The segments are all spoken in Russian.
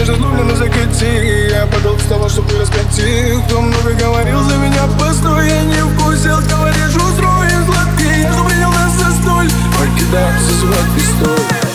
Не нежно на закати Я подал с того, чтобы раскати Кто много говорил за меня, постой Я не вкусил, говоришь, устроен сладкий. Я же принял нас за столь Покидался свой пистоль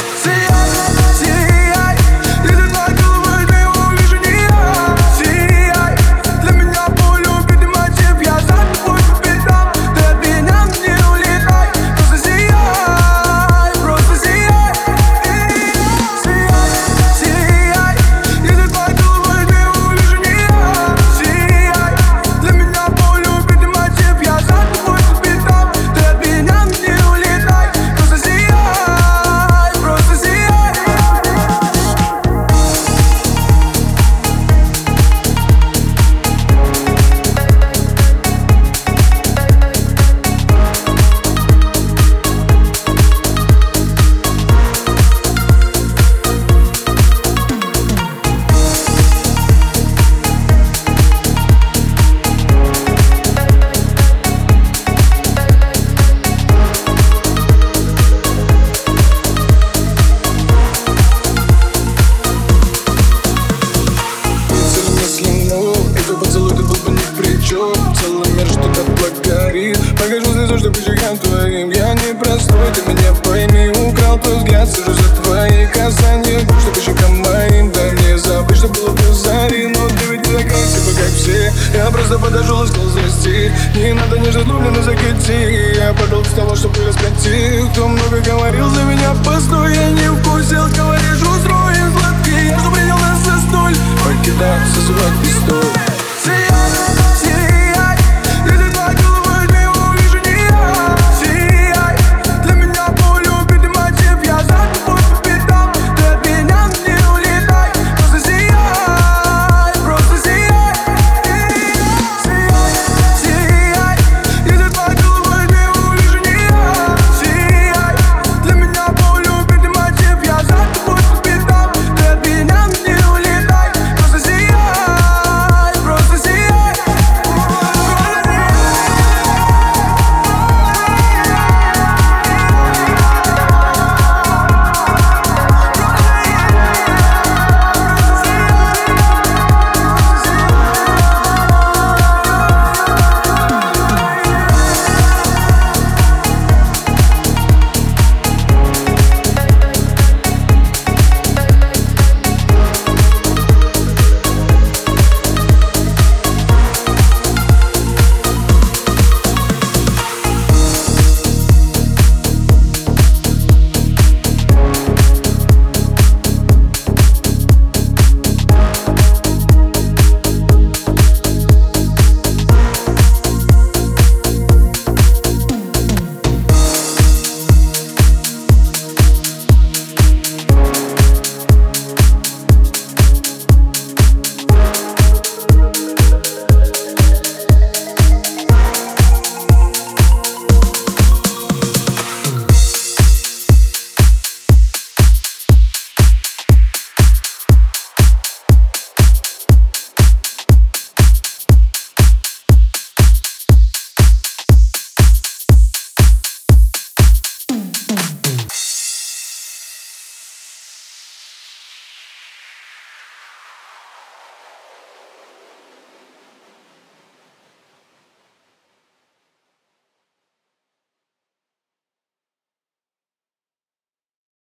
щекам твоим Я не простой, ты меня пойми Украл твой взгляд, сижу за твои касания Губ, по щекам моим Дай мне забыть, что было до Но ты ведь не такая типа, как все. Я просто подошел и сказал здрасти Не надо нежно на закати. Я подал с того, чтобы раскати Кто много говорил за меня, постой